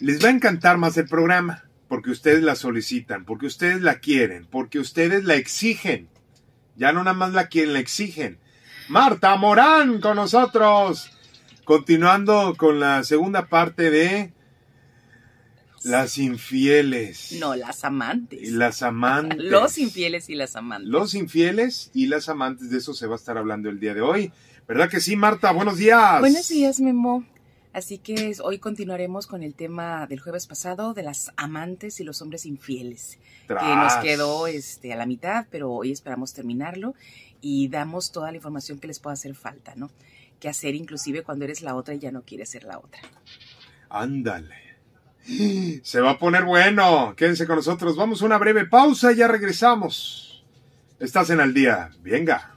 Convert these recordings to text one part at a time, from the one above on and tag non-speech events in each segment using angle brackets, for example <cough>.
Les va a encantar más el programa, porque ustedes la solicitan, porque ustedes la quieren, porque ustedes la exigen. Ya no nada más la quieren, la exigen. Marta Morán con nosotros. Continuando con la segunda parte de las infieles. No, las amantes. Y las amantes. Los infieles y las amantes. Los infieles y las amantes, de eso se va a estar hablando el día de hoy. ¿Verdad que sí, Marta? Buenos días. Buenos días, Memo. Así que hoy continuaremos con el tema del jueves pasado de las amantes y los hombres infieles, que nos quedó este, a la mitad, pero hoy esperamos terminarlo y damos toda la información que les pueda hacer falta, ¿no? Que hacer inclusive cuando eres la otra y ya no quieres ser la otra. Ándale. Se va a poner bueno. Quédense con nosotros. Vamos a una breve pausa y ya regresamos. Estás en al día. Venga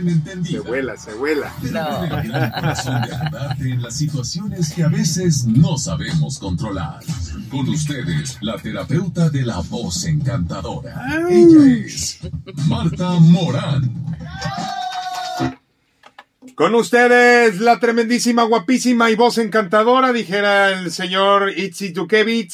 bien entendida. Se vuela, se vuela. No. el corazón de andarte en las situaciones que a veces no sabemos controlar. Con ustedes, la terapeuta de la voz encantadora. Ella es Marta Morán. Con ustedes, la tremendísima, guapísima y voz encantadora, dijera el señor Itzi Tukevich.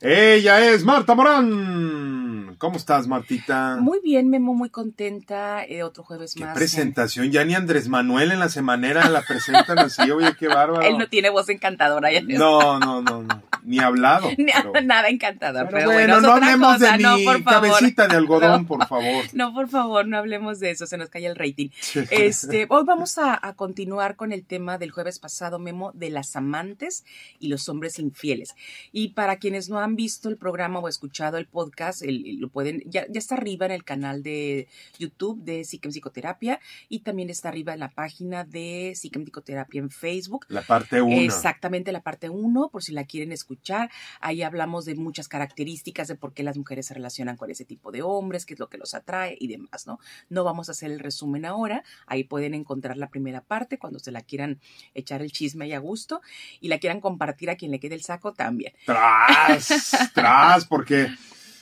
Ella es Marta Morán. ¿Cómo estás, Martita? Muy bien, Memo, muy contenta. Eh, otro jueves ¿Qué más. presentación, ya ni Andrés Manuel en la semanera la presentan así, oye, qué bárbaro. Él no tiene voz encantadora. Ya no, no, no, no, ni hablado. <laughs> Nada encantador, pero, bueno, no hablemos de mi cabecita de algodón, por favor. No, por favor, no hablemos de eso, se nos cae el rating. Este, hoy vamos a, continuar con el tema del jueves pasado, Memo, de las amantes y los hombres infieles. Y para quienes no han visto el programa o escuchado el podcast, el pueden, ya, ya está arriba en el canal de YouTube de Psiquem Psicoterapia y también está arriba en la página de Psiquem Psicoterapia en Facebook. La parte 1. Exactamente, la parte 1, por si la quieren escuchar. Ahí hablamos de muchas características de por qué las mujeres se relacionan con ese tipo de hombres, qué es lo que los atrae y demás, ¿no? No vamos a hacer el resumen ahora. Ahí pueden encontrar la primera parte cuando se la quieran echar el chisme y a gusto y la quieran compartir a quien le quede el saco también. Tras, <laughs> tras, porque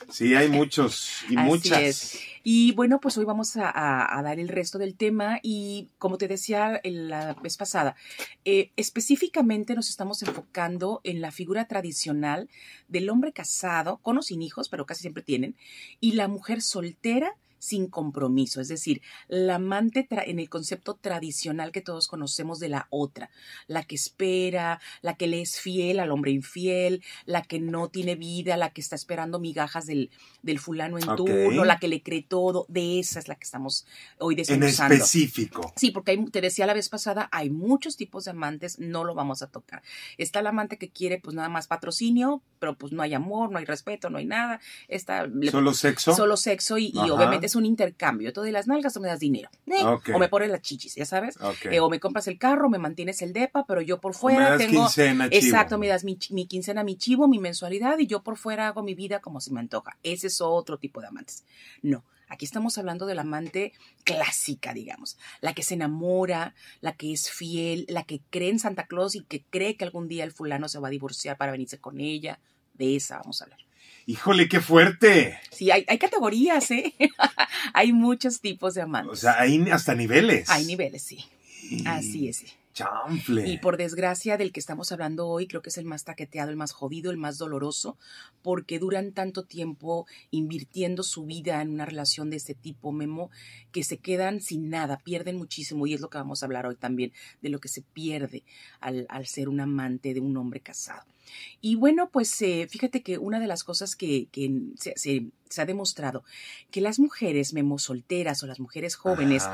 Sí, hay muchos y muchas. Y bueno, pues hoy vamos a, dar el resto del tema y como te decía la vez pasada, eh, específicamente nos estamos enfocando en la figura tradicional del hombre casado, con o sin hijos, pero casi siempre tienen, y la mujer soltera sin compromiso, es decir, la amante en el concepto tradicional que todos conocemos de la otra, la que espera, la que le es fiel al hombre infiel, la que no tiene vida, la que está esperando migajas del, del fulano en turno, la que le cree todo, de esa es la que estamos hoy desmenuzando. En específico. Sí, porque te decía la vez pasada, hay muchos tipos de amantes, no lo vamos a tocar. Está la amante que quiere pues nada más patrocinio, pero pues no hay amor, no hay respeto, no hay nada. Está, solo sexo. Solo sexo y, y obviamente es un intercambio. Tú de las nalgas o me das dinero. ¿eh? O me pones las chichis, ya sabes. Eh, o me compras el carro, me mantienes el depa, pero yo por fuera me das tengo. Quincena, Exacto, me das mi, quincena, mi chivo, mi mensualidad y yo por fuera hago mi vida como se me antoja. Ese es otro tipo de amantes. No. Aquí estamos hablando de la amante clásica, digamos, la que se enamora, la que es fiel, la que cree en Santa Claus y que cree que algún día el fulano se va a divorciar para venirse con ella. De esa vamos a hablar. Híjole, qué fuerte. Sí, hay, hay categorías, ¿eh? <laughs> hay muchos tipos de amantes. O sea, hay hasta niveles. Hay niveles, sí. Así es. Chanfle. Y por desgracia, del que estamos hablando hoy, creo que es el más taqueteado, el más jodido, el más doloroso, porque duran tanto tiempo invirtiendo su vida en una relación de este tipo, Memo, que se quedan sin nada, pierden muchísimo, y es lo que vamos a hablar hoy también, de lo que se pierde al, al ser un amante de un hombre casado. Y bueno, pues eh, fíjate que una de las cosas que, se, ha demostrado, que las mujeres memo solteras o las mujeres jóvenes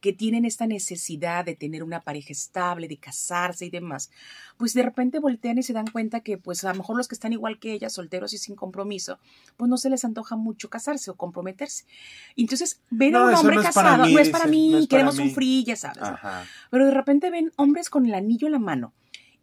que tienen esta necesidad de tener una pareja estable, de casarse y demás, pues de repente voltean y se dan cuenta que pues a lo mejor los que están igual que ellas, solteros y sin compromiso, pues no se les antoja mucho casarse o comprometerse. entonces ven a un hombre casado, no es para mí, queremos un free, ya sabes. Pero de repente ven hombres con el anillo en la mano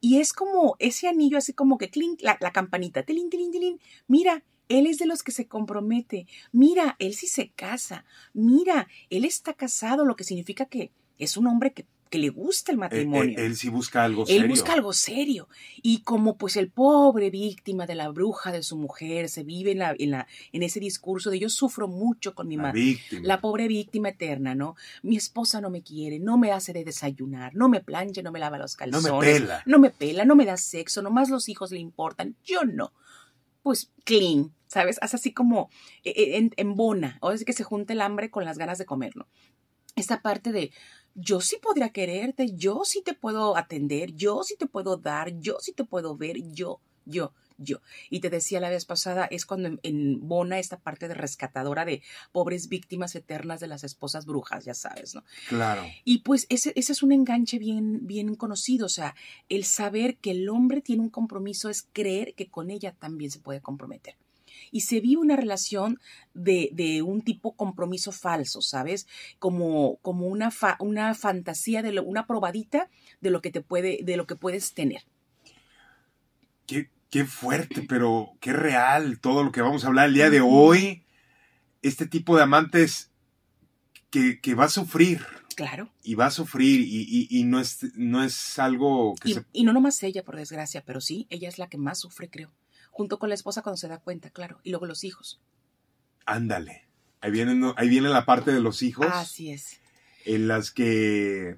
y es como ese anillo, así como que clink, la, campanita, tilín, tilín, tilín. Mira, él es de los que se compromete. Mira, él sí se casa. Mira, él está casado, lo que significa que es un hombre que que le gusta el Eh, matrimonio. eh, él sí busca algo serio. Él busca algo serio. Y como pues el pobre víctima de la bruja de su mujer se vive en, la, en, la, en ese discurso de yo sufro mucho con mi madre. La pobre víctima eterna, ¿no? Mi esposa no me quiere, no me hace de desayunar, no me plancha, no me lava los no me calzones, pela. no me pela, no me da sexo, nomás los hijos le importan, yo no. Pues clean, ¿sabes? Hace así como eh, eh, en, en bona, o es que se junta el hambre con las ganas de comerlo. Esta parte de yo sí podría quererte, yo sí te puedo atender, yo sí te puedo dar, yo sí te puedo ver, yo, yo, yo. Y te decía la vez pasada, es cuando en, en Bona esta parte de rescatadora de pobres víctimas eternas de las esposas brujas, ya sabes, ¿no? Claro. Y pues ese, ese es un enganche bien, bien conocido, o sea, el saber que el hombre tiene un compromiso es creer que con ella también se puede comprometer. Y se vive una relación de, de un tipo compromiso falso, ¿sabes? Como, como una, fa- una fantasía, de lo- una probadita de lo que te puede, de lo que puedes tener. Qué, qué fuerte, pero qué real todo lo que vamos a hablar el día de hoy. Este tipo de amantes que, que va a sufrir Claro. y va a sufrir y, y- y no, es, no es algo que Y, se... y no nomás ella, por desgracia, pero sí, ella es la que más sufre, creo. Junto con la esposa cuando se da cuenta, claro. Y luego los hijos. Ándale. Ahí viene, ahí viene la parte de los hijos Así es. en las que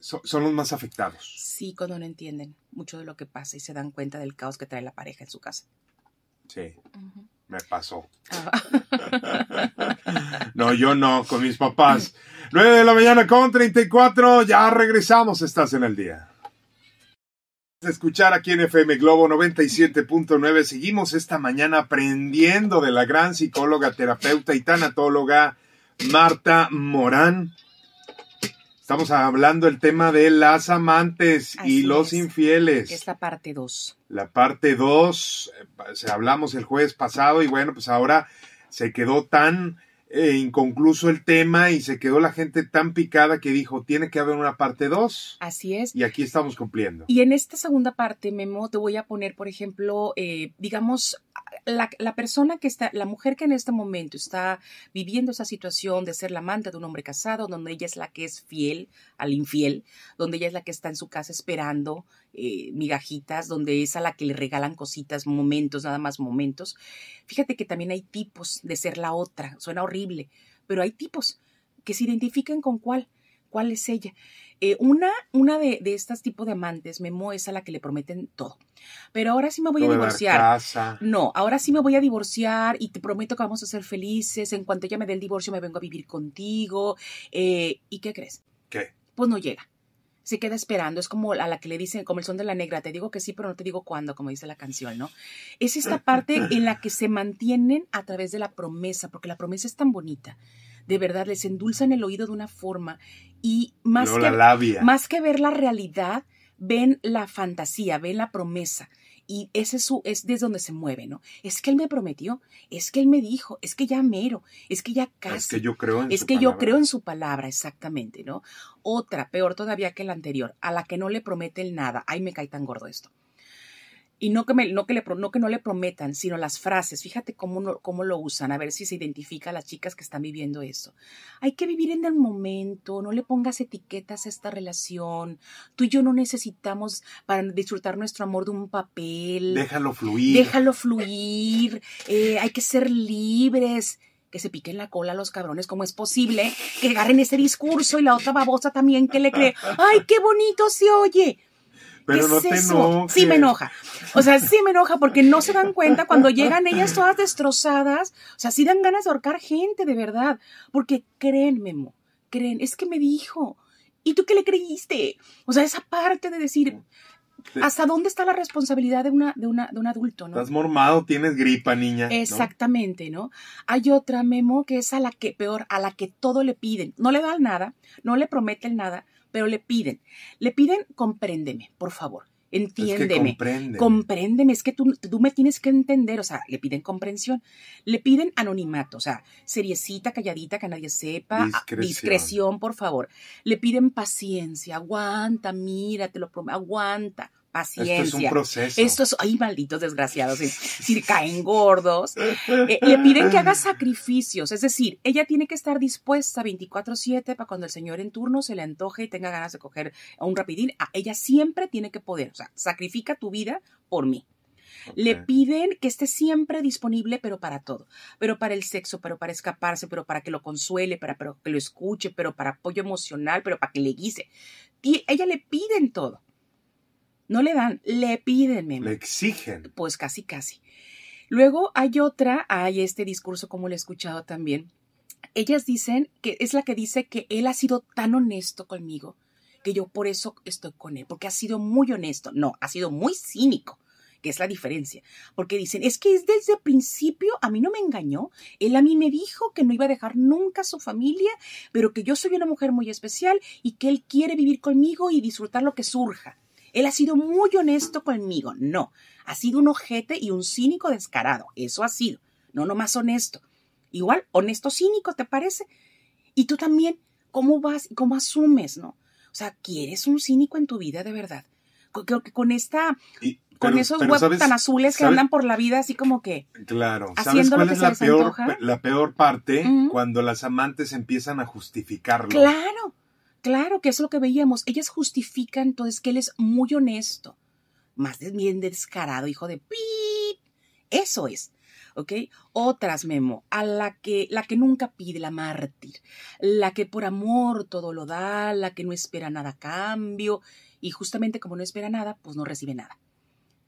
so- son los más afectados. Sí, cuando no entienden mucho de lo que pasa y se dan cuenta del caos que trae la pareja en su casa. Sí, me pasó. Ah, <laughs> No, yo no, con mis papás. 9 de la mañana con 34, ya regresamos, estás en el día. Escuchar aquí en FM Globo 97.9, seguimos esta mañana aprendiendo de la gran psicóloga, terapeuta y tanatóloga Marta Morán. Estamos hablando el tema de las amantes y los es. infieles. es la parte 2. La parte 2, hablamos el jueves pasado y bueno, pues ahora se quedó tan eh, inconcluso el tema y se quedó la gente tan picada que dijo, tiene que haber una parte 2 Así es. y aquí estamos cumpliendo. Y en esta segunda parte, Memo, te voy a poner, por ejemplo, eh, digamos, la, la persona que está, la mujer que en este momento está viviendo esa situación de ser la amante de un hombre casado, donde ella es la que es fiel al infiel, donde ella es la que está en su casa esperando eh, migajitas, donde es a la que le regalan cositas, momentos, nada más momentos. Fíjate que también hay tipos de ser la otra, suena horrible, pero hay tipos que se identifican con cuál, cuál es ella. Eh, una una de, de estas tipos de amantes, Memo, es a la que le prometen todo. Pero ahora sí me voy a divorciar. casa. No, ahora sí me voy a divorciar y te prometo que vamos a ser felices. En cuanto ella me dé el divorcio, me vengo a vivir contigo. Eh, ¿Y qué crees? ¿Qué? Pues no llega. Se queda esperando. Es como a la que le dicen, como el son de la negra, te digo que sí, pero no te digo cuándo, como dice la canción, ¿no? Es esta <laughs> parte en la que se mantienen a través de la promesa, porque la promesa es tan bonita. De verdad, les endulzan el oído de una forma y más que la labia. más que ver la realidad, ven la fantasía, ven la promesa. Y ese es, su, es desde donde se mueve, ¿no? Es que él me prometió, es que él me dijo, es que ya mero, es que ya casi. es que yo creo en Es su que yo palabra. creo en su palabra, exactamente, ¿no? Otra, peor todavía que la anterior, a la que no le prometen nada. Ay, me cae tan gordo esto. Y no que, me, no, que le, no que no le prometan, sino las frases. Fíjate cómo, no- cómo lo usan, a ver si se identifica a las chicas que están viviendo eso. Hay que vivir en el momento, no le pongas etiquetas a esta relación. Tú y yo no necesitamos para disfrutar nuestro amor de un papel. Déjalo fluir. Déjalo fluir, eh, hay que ser libres. Que se piquen la cola a los cabrones, ¿cómo es posible que agarren ese discurso y la otra babosa también que le cree? ¡Ay, qué bonito se oye! Pero ¿Qué no es te enojes. Sí me enoja. O sea, sí me enoja porque no se dan cuenta cuando llegan ellas todas destrozadas. O sea, sí dan ganas de ahorcar gente, de verdad. Porque creen, Memo, creen. Es que me dijo. ¿Y tú qué le creíste? O sea, esa parte de decir, ¿hasta dónde está la responsabilidad de, una, de, una, de un adulto, no? Estás mormado, tienes gripa, niña. ¿no? Exactamente, ¿no? Hay otra, Memo, que es a la que, peor, a la que todo le piden. No le dan nada, no le prometen nada, pero le piden. Le piden, compréndeme, por favor. Es que Entiéndeme. comprende. Compréndeme, es que tú, tú me tienes que entender, o sea, le piden comprensión, le piden anonimato, o sea, seriecita, calladita, que nadie sepa, a- Discreción. discreción, por favor. Le piden paciencia, aguanta, mira, te lo prometo, aguanta, paciencia. Esto es un proceso. Estos, ay, malditos desgraciados, es <laughs> decir, caen gordos. Eh, le piden que haga <laughs> sacrificios, es decir, ella tiene que estar dispuesta 24/7 para cuando el señor en turno se le antoje y tenga ganas de coger a un rapidín, a ella siempre tiene que poder, o sea, sacrifica tu vida por mí. Le piden que esté siempre disponible, pero para todo. Pero para el sexo, pero para escaparse, pero para que lo consuele, para, para que lo escuche, pero para apoyo emocional, pero para que le guise. Y ella le piden todo. No le dan, le piden, Memo. Le exigen. Pues casi, casi. Luego hay otra, hay este discurso como lo he escuchado también. Ellas dicen que es la que dice que él ha sido tan honesto conmigo que yo por eso estoy con él, porque ha sido muy honesto. No, ha sido muy cínico, que es la diferencia. Porque dicen, es que es desde el principio, a mí no me engañó, él a mí me dijo que no iba a dejar nunca a su familia, pero que yo soy una mujer muy especial y que él quiere vivir conmigo y disfrutar lo que surja. Él ha sido muy honesto conmigo. No, ha sido un ojete y un cínico descarado. Eso ha sido. No nomás honesto. Igual, honesto cínico, ¿te parece? Y tú también, ¿cómo vas y cómo asumes, no? O sea, ¿quieres un cínico en tu vida de verdad? Co- Creo que con esta, Y- con esos pero huevos ¿sabes- tan azules que sabes- andan por la vida así como que, Claro. ¿Sabes cuál es la peor, antoja. la peor parte? Cuando las amantes empiezan a justificarlo. claro, claro, que es lo que veíamos. Ellas justifican entonces que él es muy honesto, más bien descarado, hijo de pip. Eso es. ¿Ok? Otras, Memo, a la que, la que nunca pide, la mártir, la que por amor todo lo da, la que no espera nada a cambio, y justamente como no espera nada, pues no recibe nada.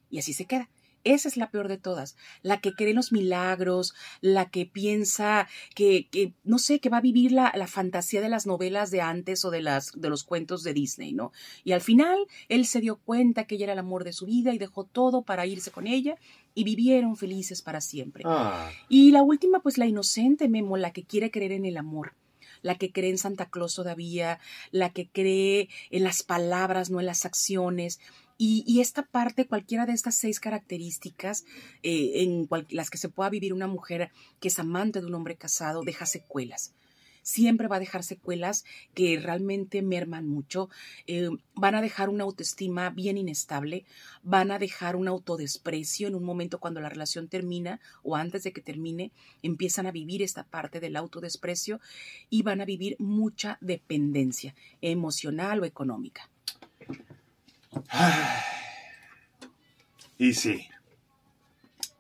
Y así se queda. Esa es la peor de todas, la que cree en los milagros, la que piensa que, que, no sé, que va a vivir la, la fantasía de las novelas de antes o de, las, de los cuentos de Disney, ¿no? Y al final él se dio cuenta que ella era el amor de su vida y dejó todo para irse con ella y vivieron felices para siempre. Ah, Y la última, pues la inocente, Memo, la que quiere creer en el amor, la que cree en Santa Claus todavía, la que cree en las palabras, no en las acciones. Y, esta parte, cualquiera de estas seis características, eh, en las que se pueda vivir una mujer que es amante de un hombre casado, deja secuelas. Siempre va a dejar secuelas que realmente merman mucho, eh, van a dejar una autoestima bien inestable, van a dejar un autodesprecio en un momento cuando la relación termina o antes de que termine, empiezan a vivir esta parte del autodesprecio y van a vivir mucha dependencia emocional o económica. Y sí.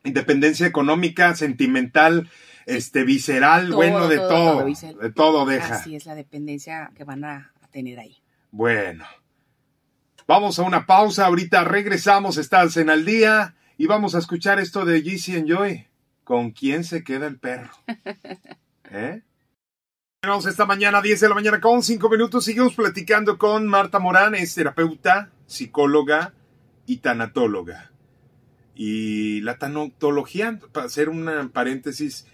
Independencia económica, sentimental, este, visceral, Todo, bueno, de todo, todo. todo, visceral. de todo deja. Así es la dependencia que van a, a tener ahí. Bueno. Vamos a una pausa, ahorita regresamos, estás en al día y vamos a escuchar esto de GC Enjoy. ¿Con quién se queda el perro? <laughs> ¿Eh? Esta mañana, 10 de la mañana con 5 minutos. Seguimos platicando con Marta Morán, es terapeuta, psicóloga y tanatóloga. Y la tanatología, para hacer un paréntesis,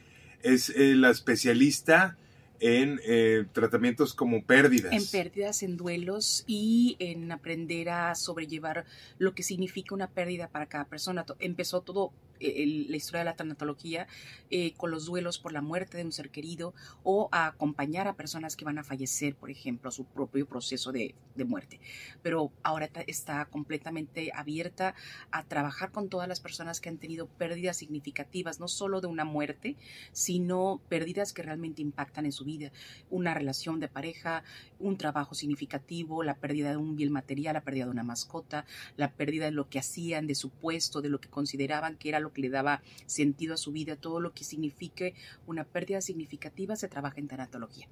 es eh, la especialista en eh, tratamientos como pérdidas. En pérdidas, en duelos y en aprender a sobrellevar lo que significa una pérdida para cada persona. Empezó todo el- la historia de la tanatología eh, con los duelos por la muerte de un ser querido o a acompañar a personas que van a fallecer, por ejemplo, su propio proceso de, muerte. Pero ahora está completamente abierta a trabajar con todas las personas que han tenido pérdidas significativas, no solo de una muerte, sino pérdidas que realmente impactan en su vida. Una relación de pareja, un trabajo significativo, la pérdida de un bien material, la pérdida de una mascota, la pérdida de lo que hacían, de su puesto, de lo que consideraban que era lo que le daba sentido a su vida, todo lo que signifique una pérdida significativa se trabaja en tanatología.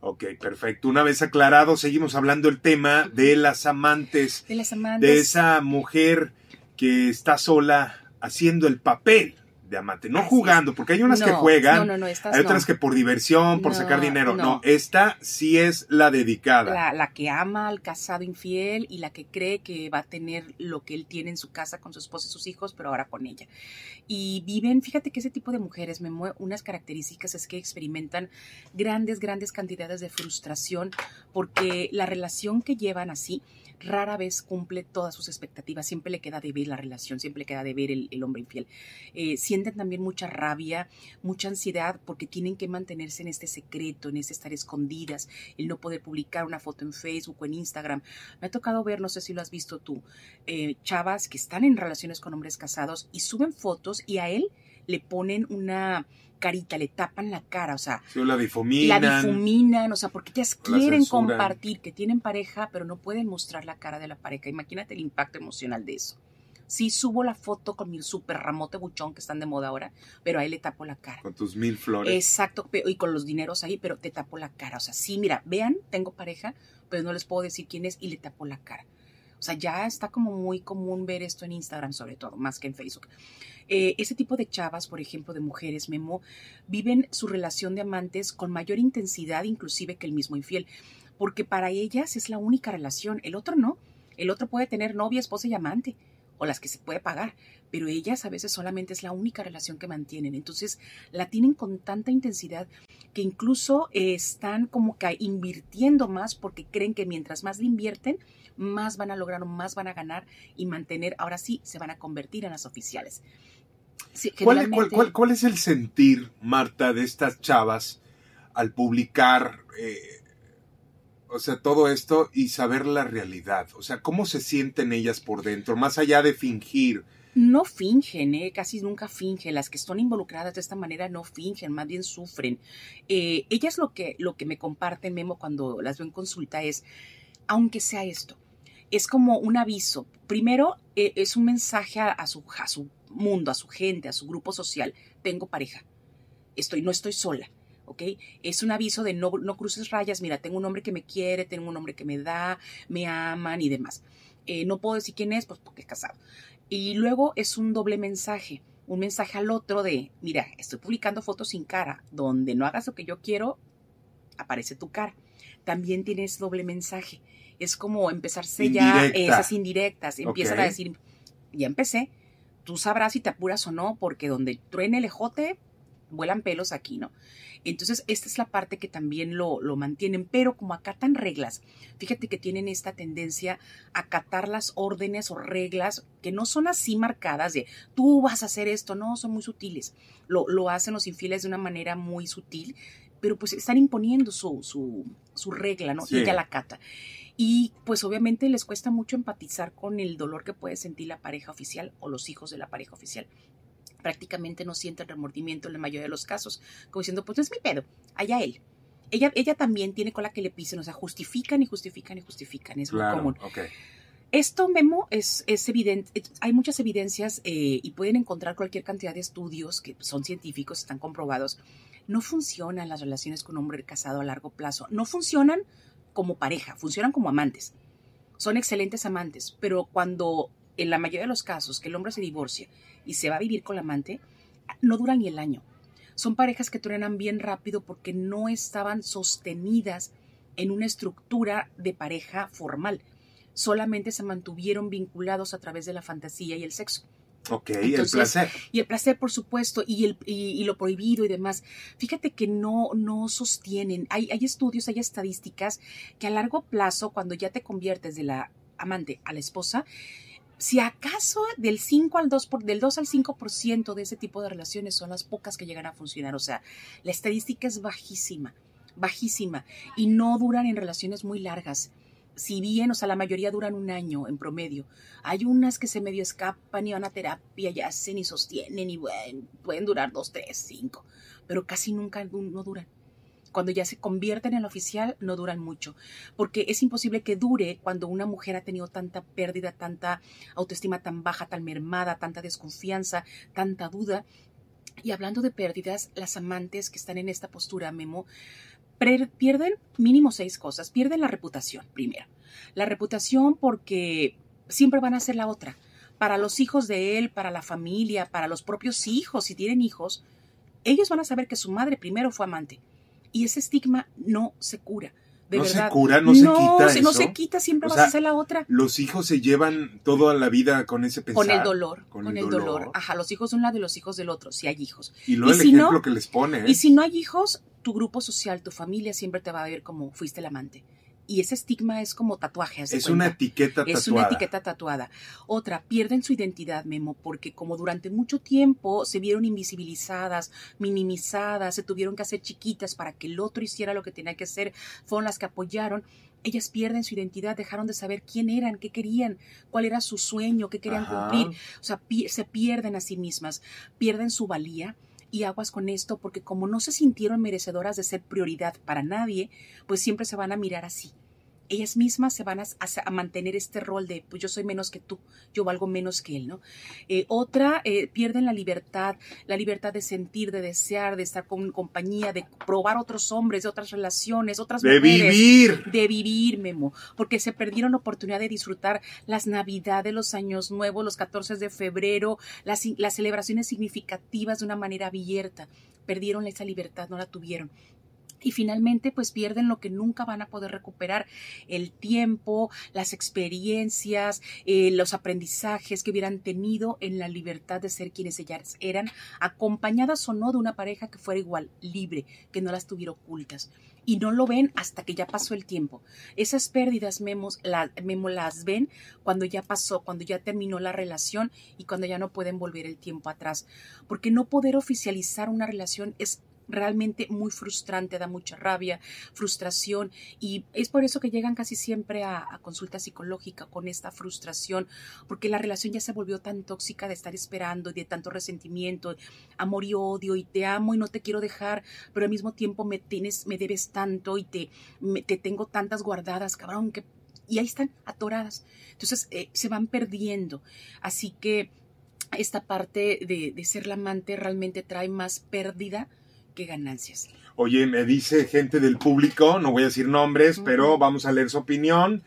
Ok, perfecto. Una vez aclarado, seguimos hablando el tema de las amantes, De las amantes. de esa mujer que está sola haciendo el papel de amante, no jugando, porque hay unas que juegan, No, no, hay otras que por diversión, por sacar dinero. No. esta sí es la dedicada. La, la que ama al casado infiel y la que cree que va a tener lo que él tiene en su casa con su esposa y sus hijos, pero ahora con ella. Y viven, fíjate que ese tipo de mujeres, me mue- unas características es que experimentan grandes, grandes cantidades de frustración porque la relación que llevan así rara vez cumple todas sus expectativas, siempre le queda de ver la relación, siempre le queda de ver el, hombre infiel. Eh, sienten también mucha rabia, mucha ansiedad porque tienen que mantenerse en este secreto, en este estar escondidas, el no poder publicar una foto en Facebook o en Instagram. Me ha tocado ver, no sé si lo has visto tú, eh, chavas que están en relaciones con hombres casados y suben fotos y a él le ponen una carita, le tapan la cara, o sea, la difuminan. La difuminan, o sea, porque ellas quieren compartir que tienen pareja, pero no pueden mostrar la cara de la pareja. Imagínate el impacto emocional de eso. Sí, subo la foto con mi super ramote buchón que están de moda ahora, pero ahí le tapo la cara. Con tus mil flores. Exacto, y con los dineros ahí, pero te tapo la cara. O sea, sí, mira, vean, tengo pareja, pero no les puedo decir quién es y le tapo la cara. O sea, ya está como muy común ver esto en Instagram, sobre todo, más que en Facebook. Eh, ese tipo de chavas, por ejemplo, de mujeres, Memo, viven su relación de amantes con mayor intensidad inclusive que el mismo infiel, porque para ellas es la única relación, el otro no. El otro puede tener novia, esposa y amante, o las que se puede pagar, pero ellas a veces solamente es la única relación que mantienen. Entonces la tienen con tanta intensidad que incluso están como que invirtiendo más porque creen que mientras más le invierten, más van a lograr o más van a ganar y mantener, ahora sí, se van a convertir en las oficiales. ¿Cuál, es el sentir, Marta, de estas chavas al publicar, eh, o sea, todo esto y saber la realidad? O sea, ¿cómo se sienten ellas por dentro, más allá de fingir? No fingen, ¿eh? casi nunca fingen. Las que están involucradas de esta manera no fingen, más bien sufren. Eh, ellas lo que, lo que me comparten, Memo, cuando las veo en consulta es, aunque sea esto, es como un aviso. Primero, eh, es un mensaje a, su, a su mundo, a su gente, a su grupo social. Tengo pareja. Estoy, no estoy sola. ¿ok? Es un aviso de no, no cruces rayas. Mira, tengo un hombre que me quiere, tengo un hombre que me da, me aman y demás. Eh, no puedo decir quién es, pues porque es casado. Y luego es un doble mensaje. Un mensaje al otro de, mira, estoy publicando fotos sin cara. Donde no hagas lo que yo quiero, aparece tu cara. También tienes doble mensaje es como empezarse ya esas indirectas, empiezan a decir, ya empecé, tú sabrás si te apuras o no, porque donde truene el ejote, vuelan pelos aquí, ¿no? Entonces, esta es la parte que también lo, lo, mantienen, pero como acatan reglas, fíjate que tienen esta tendencia a acatar las órdenes o reglas que no son así marcadas de tú vas a hacer esto, no, son muy sutiles. Lo, lo hacen los infieles de una manera muy sutil, pero pues están imponiendo su, su, su regla, ¿no? Y ella la acata. Y pues obviamente les cuesta mucho empatizar con el dolor que puede sentir la pareja oficial o los hijos de la pareja oficial. Prácticamente no sienten remordimiento en la mayoría de los casos, como diciendo, pues es mi pedo, allá él. Ella, ella también tiene cola que le pisen, o sea, justifican y justifican y justifican, es muy común. Esto, Memo, es, es evidente, hay muchas evidencias eh, y pueden encontrar cualquier cantidad de estudios que son científicos, están comprobados. No funcionan las relaciones con un hombre casado a largo plazo. No funcionan como pareja, funcionan como amantes. Son excelentes amantes, pero cuando en la mayoría de los casos que el hombre se divorcia y se va a vivir con la amante, no duran ni el año. Son parejas que truenan bien rápido porque no estaban sostenidas en una estructura de pareja formal. Solamente se mantuvieron vinculados a través de la fantasía y el sexo. Ok, el placer. Y el placer, por supuesto, y, el, y, lo prohibido y demás. Fíjate que no, no sostienen. Hay, hay estudios, hay estadísticas que a largo plazo, cuando ya te conviertes de la amante a la esposa, si acaso del 5 al 2 por, del 2 al 5% de ese tipo de relaciones son las pocas que llegan a funcionar, o sea, la estadística es bajísima, bajísima y no duran en relaciones muy largas si bien, o sea, la mayoría duran un año en promedio, hay unas que se medio escapan y van a terapia y hacen y sostienen y pueden durar dos, tres, cinco, pero casi nunca no duran. Cuando ya se convierten en el oficial, no duran mucho, porque es imposible que dure cuando una mujer ha tenido tanta pérdida, tanta autoestima tan baja, tan mermada, tanta desconfianza, tanta duda. Y hablando de pérdidas, las amantes que están en esta postura, Memo, pierden mínimo seis cosas. Pierden la reputación, primero. La reputación porque siempre van a ser la otra. Para los hijos de él, para la familia, para los propios hijos, si tienen hijos, ellos van a saber que su madre primero fue amante. Y ese estigma no se cura. De no se cura, no, se quita. No se quita, siempre vas a ser la otra. Los hijos se llevan toda la vida con ese pensamiento. Con el dolor. Con, el, dolor. Ajá, los hijos de un lado y los hijos del otro, si hay hijos. Y luego el ejemplo que les pone. Y ¿eh? si no hay hijos, tu grupo social, tu familia siempre te va a ver como fuiste el amante. y ese estigma es como tatuaje. Es cuenta. una etiqueta tatuada. Es una etiqueta tatuada. Otra, pierden su identidad, Memo, porque como durante mucho tiempo se vieron invisibilizadas, minimizadas, se tuvieron que hacer chiquitas para que el otro hiciera lo que tenía que hacer, fueron las que apoyaron. Ellas pierden su identidad, dejaron de saber quién eran, qué querían, cuál era su sueño, qué querían Ajá. cumplir. O sea, pi- se pierden a sí mismas, pierden su valía. Y aguas con esto, porque como no se sintieron merecedoras de ser prioridad para nadie, pues siempre se van a mirar así ellas mismas se van a, mantener este rol de, pues yo soy menos que tú, yo valgo menos que él, ¿no? Eh, otra, eh, pierden la libertad, la libertad de sentir, de desear, de estar con compañía, de probar otros hombres, de otras relaciones, otras De mujeres. vivir. De vivir, Memo, porque se perdieron la oportunidad de disfrutar las navidades, los años nuevos, los 14 de febrero, las, las celebraciones significativas de una manera abierta. Perdieron esa libertad, no la tuvieron y finalmente pues pierden lo que nunca van a poder recuperar, el tiempo, las experiencias, eh, los aprendizajes que hubieran tenido en la libertad de ser quienes ellas eran, acompañadas o no de una pareja que fuera igual, libre, que no las tuviera ocultas. Y no lo ven hasta que ya pasó el tiempo. Esas pérdidas memos, la, memo las ven cuando ya pasó, cuando ya terminó la relación y cuando ya no pueden volver el tiempo atrás. Porque no poder oficializar una relación es realmente muy frustrante, da mucha rabia, frustración y es por eso que llegan casi siempre a, consulta psicológica con esta frustración, porque la relación ya se volvió tan tóxica de estar esperando y de tanto resentimiento, amor y odio y te amo y no te quiero dejar, pero al mismo tiempo me tienes, me debes tanto y te, me, te tengo tantas guardadas, cabrón, que y ahí están atoradas. Entonces eh, se van perdiendo. Así que esta parte de, de ser la amante realmente trae más pérdida que ganancias. Oye, me dice gente del público, no voy a decir nombres, uh -huh. pero vamos a leer su opinión.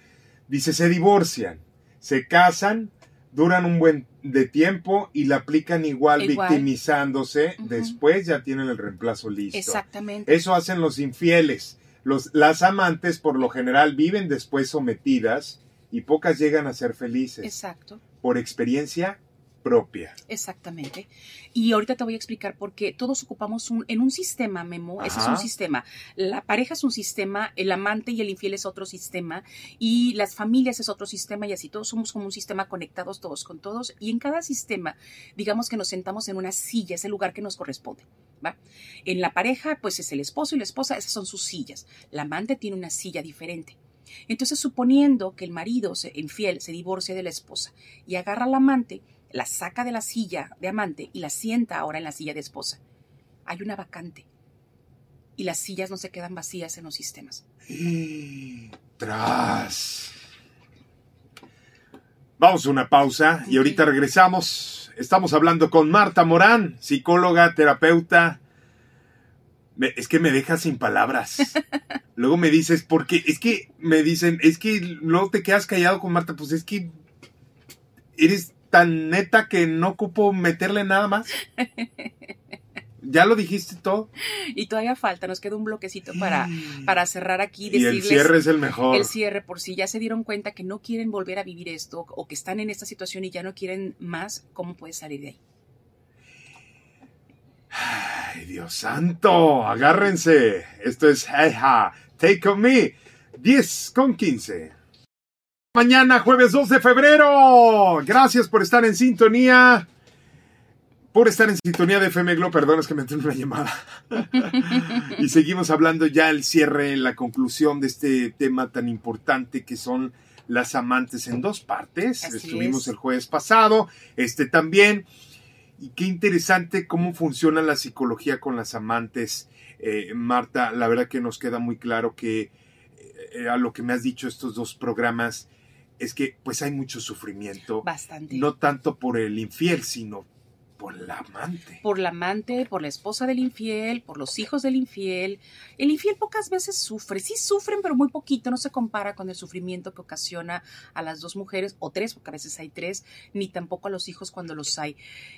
Dice, se divorcian, se casan, duran un buen de tiempo y la aplican igual, igual. victimizándose. Uh -huh. Después ya tienen el reemplazo listo. Exactamente. Eso hacen los infieles. Los, las amantes por lo general viven después sometidas y pocas llegan a ser felices. Exacto. Por experiencia propia. Exactamente. Y ahorita te voy a explicar por qué todos ocupamos un, en un sistema, Memo, Ajá. ese es un sistema. La pareja es un sistema, el amante y el infiel es otro sistema, y las familias es otro sistema, y así todos somos como un sistema conectados todos con todos, y en cada sistema, digamos que nos sentamos en una silla, es el lugar que nos corresponde. ¿Va? En la pareja, pues es el esposo y la esposa, esas son sus sillas. La amante tiene una silla diferente. Entonces, suponiendo que el marido se, infiel se divorcia de la esposa y agarra al amante, la saca de la silla de amante y la sienta ahora en la silla de esposa. Hay una vacante. Y las sillas no se quedan vacías en los sistemas. Tras. Vamos a una pausa y ahorita regresamos. Estamos hablando con Marta Morán, psicóloga, terapeuta. Me, es que me deja sin palabras. <laughs> Luego me dices, porque es que me dicen, es que luego te quedas callado con Marta, pues es que eres tan neta que no ocupo meterle nada más. <laughs> ¿Ya lo dijiste todo? Y todavía falta, nos queda un bloquecito para, para cerrar aquí. Y el cierre es el mejor. El cierre, por si ya se dieron cuenta que no quieren volver a vivir esto o que están en esta situación y ya no quieren más, ¿cómo puedes salir de ahí? Ay, Dios santo, agárrense. Esto es Take On Me, 10 con 15. Mañana, jueves 2 de febrero. Gracias por estar en sintonía. Por estar en sintonía de FM Glo, perdón, es que me entró una llamada. <laughs> y seguimos hablando ya el cierre, la conclusión de este tema tan importante que son las amantes en dos partes. Así Estuvimos es. el jueves pasado, este también. Y qué interesante cómo funciona la psicología con las amantes. Eh, Marta, la verdad que nos queda muy claro que eh, a lo que me has dicho estos dos programas es que pues hay mucho sufrimiento. Bastante. No tanto por el infiel, sino por la amante. Por la amante, por la esposa del infiel, por los hijos del infiel. El infiel pocas veces sufre, sí sufren, pero muy poquito, no se compara con el sufrimiento que ocasiona a las dos mujeres, o tres, porque a veces hay tres, ni tampoco a los hijos cuando los hay.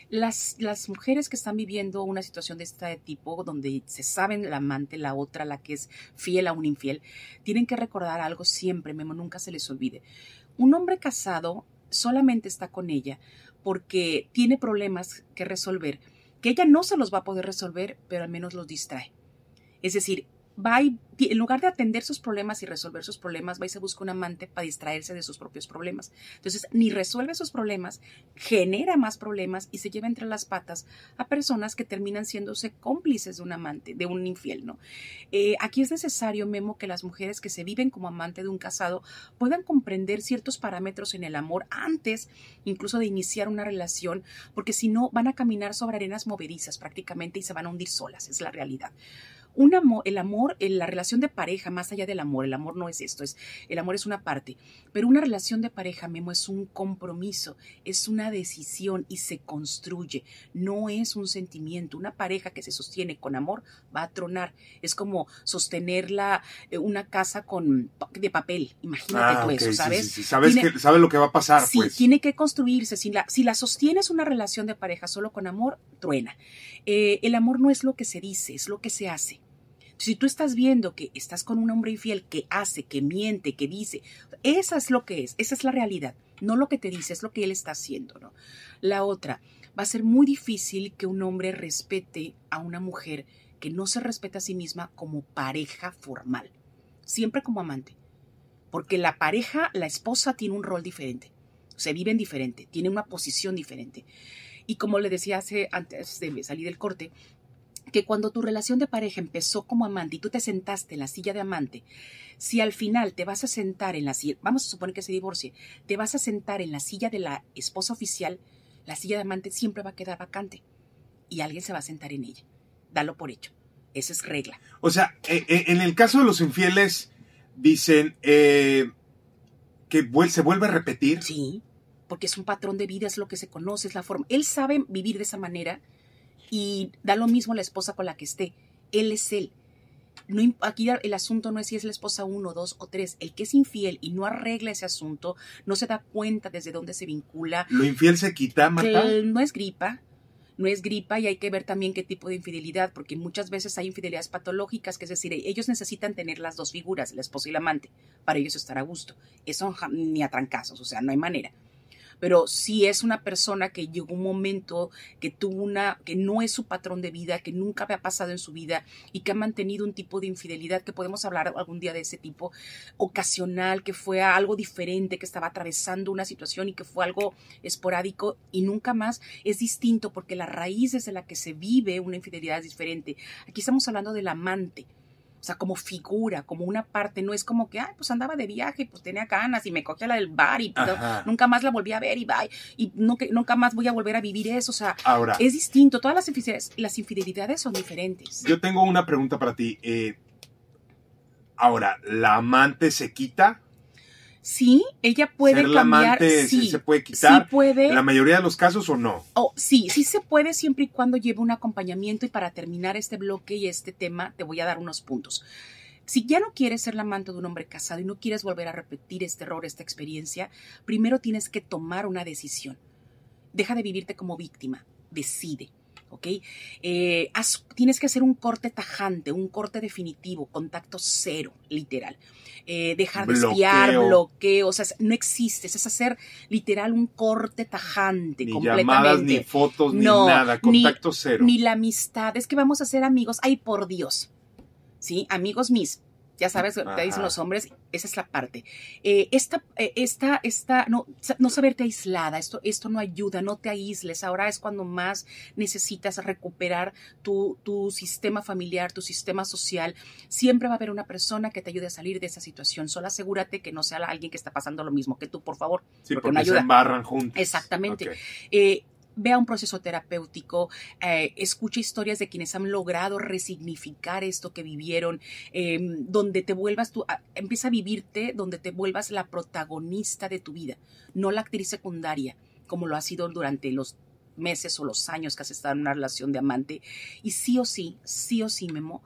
Las, las mujeres que están viviendo una situación de este tipo, donde se saben la amante, la otra, la que es fiel a un infiel, tienen que recordar algo siempre, Memo, nunca se les olvide. Un hombre casado solamente está con ella porque tiene problemas que resolver, que ella no se los va a poder resolver, pero al menos los distrae. Es decir, va en lugar de atender sus problemas y resolver sus problemas, va y se busca un amante para distraerse de sus propios problemas. Entonces, ni resuelve sus problemas, genera más problemas y se lleva entre las patas a personas que terminan siéndose cómplices de un amante, de un infiel, ¿no? Eh, aquí es necesario, Memo, que las mujeres que se viven como amante de un casado puedan comprender ciertos parámetros en el amor antes incluso de iniciar una relación, porque si no van a caminar sobre arenas movedizas prácticamente y se van a hundir solas, es la realidad un amor, el amor, la relación de pareja, más allá del amor, el amor no es esto, es, el amor es una parte, pero una relación de pareja, Memo, es un compromiso, es una decisión y se construye, no es un sentimiento. Una pareja que se sostiene con amor va a tronar, es como sostenerla eh, una casa con de papel, imagínate Ah, tú eso, sí, ¿sabes? sí, sí. Sabes, Tiene- que, sabes lo que va a pasar, Sí, pues. tiene que construirse. Si la, si la sostienes una relación de pareja solo con amor, truena. Eh, el amor no es lo que se dice, es lo que se hace. Si tú estás viendo que estás con un hombre infiel que hace, que miente, que dice, esa es lo que es, esa es la realidad, no lo que te dice, es lo que él está haciendo, ¿no? La otra, va a ser muy difícil que un hombre respete a una mujer que no se respeta a sí misma como pareja formal, siempre como amante. Porque la pareja, la esposa tiene un rol diferente, se viven diferente, tiene una posición diferente. Y como le decía hace antes de salir del corte, que cuando tu relación de pareja empezó como amante y tú te sentaste en la silla de amante, si al final te vas a sentar en la silla, vamos a suponer que se divorcie, te vas a sentar en la silla de la esposa oficial, la silla de amante siempre va a quedar vacante y alguien se va a sentar en ella. Dalo por hecho. Esa es regla. O sea, eh, eh, en el caso de los infieles, dicen eh, que se vuelve a repetir. Sí, porque es un patrón de vida, es lo que se conoce, es la forma. Él sabe vivir de esa manera y da lo mismo la esposa con la que esté. Él es él. No, aquí el asunto no es si es la esposa uno, dos o tres. El que es infiel y no arregla ese asunto, no se da cuenta desde dónde se vincula. Lo infiel se quita, Marta. No es gripa, no es gripa y hay que ver también qué tipo de infidelidad, porque muchas veces hay infidelidades patológicas, que es decir, ellos necesitan tener las dos figuras, el esposo y el amante, para ellos estar a gusto. Eso ni a trancazos, o sea, no hay manera. Pero si es una persona que llegó un momento que tuvo una, que no es su patrón de vida, que nunca había pasado en su vida y que ha mantenido un tipo de infidelidad, que podemos hablar algún día de ese tipo, ocasional, que fue algo diferente, que estaba atravesando una situación y que fue algo esporádico y nunca más, es distinto porque la raíz desde la que se vive una infidelidad es diferente. Aquí estamos hablando del amante. O sea, como figura, como una parte, no es como que, ay, pues andaba de viaje, pues tenía ganas y me cogí a la del bar y pues, nunca más la volví a ver y bye, y no, que, nunca más voy a volver a vivir eso. O sea, Ahora, es distinto. Todas las infidelidades, las infidelidades son diferentes. yo tengo una pregunta para ti. Eh, ahora, ¿la amante se quita? Sí, ella puede ¿Ser la cambiar. amante sí, sí se puede quitar? Sí puede. ¿En la mayoría de los casos o no? Oh, sí, sí se puede siempre y cuando lleve un acompañamiento y para terminar este bloque y este tema te voy a dar unos puntos. Si ya no quieres ser la amante de un hombre casado y no quieres volver a repetir este error, esta experiencia, primero tienes que tomar una decisión. Deja de vivirte como víctima, decide. ¿Ok? Eh, haz- tienes que hacer un corte tajante, un corte definitivo, contacto cero, literal. Eh, dejar de espiar, Bloqueo. o sea, no existes, es hacer literal un corte tajante Ni completamente. llamadas, ni fotos, No, ni nada. ni- Contacto cero. Ni la amistad, es que vamos a ser amigos. Ay, por Dios. ¿Sí? Amigos mis. Ya sabes, te dicen Ajá. los hombres, esa es la parte. Eh, esta, eh, esta, esta, no, no saberte aislada, esto, esto no ayuda, no te aísles. Ahora es cuando más necesitas recuperar tu, tu sistema familiar, tu sistema social. Siempre va a haber una persona que te ayude a salir de esa situación. Solo asegúrate que no sea alguien que está pasando lo mismo que tú, por favor. sí, porque porque, no se embarran juntos. Exactamente. Ok. Eh, vea un proceso terapéutico, eh, escucha historias de quienes han logrado resignificar esto que vivieron, eh, donde te vuelvas tú, empieza a vivirte, donde te vuelvas la protagonista de tu vida, no la actriz secundaria, como lo ha sido durante los meses o los años que has estado en una relación de amante. Y sí o sí, sí o sí, Memo,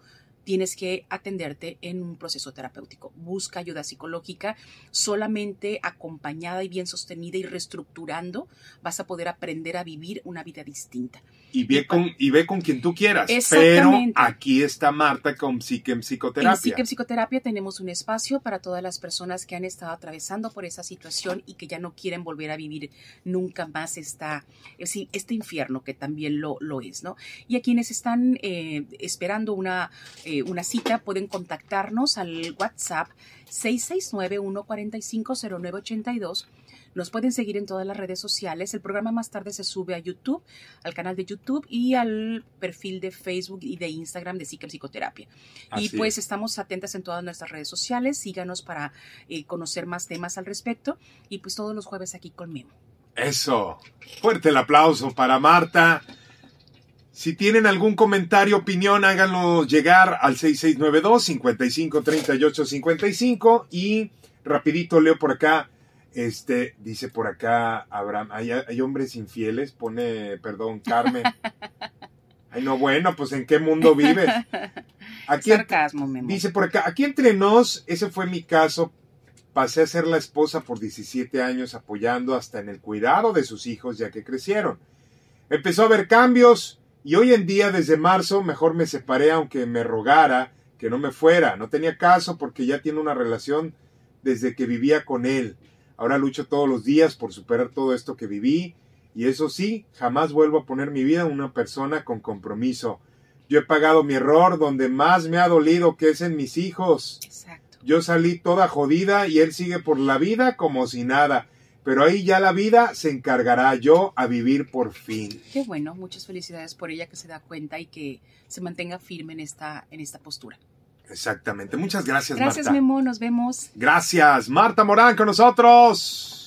tienes que atenderte en un proceso terapéutico. Busca ayuda psicológica, solamente acompañada y bien sostenida y reestructurando vas a poder aprender a vivir una vida distinta. Y ve, con, y ve con quien tú quieras. Pero aquí está Marta con psique en En psicoterapia. Psique en Psicoterapia tenemos un espacio para todas las personas que han estado atravesando por esa situación y que ya no quieren volver a vivir nunca más esta, este infierno que también lo, lo es, ¿no? Y a quienes están eh, esperando una, eh, una cita, pueden contactarnos al WhatsApp 669-145-0982. Nos pueden seguir en todas las redes sociales. El programa más tarde se sube a YouTube, al canal de YouTube y al perfil de Facebook y de Instagram de Psique Psicoterapia. Así y pues es. estamos atentas en todas nuestras redes sociales. Síganos para eh, conocer más temas al respecto. Y pues todos los jueves aquí con Memo. Eso. Fuerte el aplauso para Marta. Si tienen algún comentario, opinión, háganlo llegar al 6692 55 38 55 y rapidito leo por acá. Este dice por acá Abraham, hay, hay hombres infieles, pone, perdón, Carmen. <laughs> Ay, no, bueno, pues en qué mundo vives. <laughs> Aquí Sarcasmo, Memo. Dice por acá, aquí entre nos, ese fue mi caso. Pasé a ser la esposa por 17 años apoyando hasta en el cuidado de sus hijos ya que crecieron. Empezó a haber cambios y hoy en día desde marzo mejor me separé aunque me rogara que no me fuera. No tenía caso porque ya tiene una relación desde que vivía con él. Ahora lucho todos los días por superar todo esto que viví y eso sí, jamás vuelvo a poner mi vida en una persona con compromiso. Yo he pagado mi error donde más me ha dolido que es en mis hijos. Exacto. Yo salí toda jodida y él sigue por la vida como si nada. Pero ahí ya la vida se encargará yo a vivir por fin. Qué bueno, muchas felicidades por ella que se da cuenta y que se mantenga firme en esta, en esta postura. Exactamente. Muchas gracias, Gracias, Marta. Memo, nos vemos. Gracias. Marta Morán con nosotros.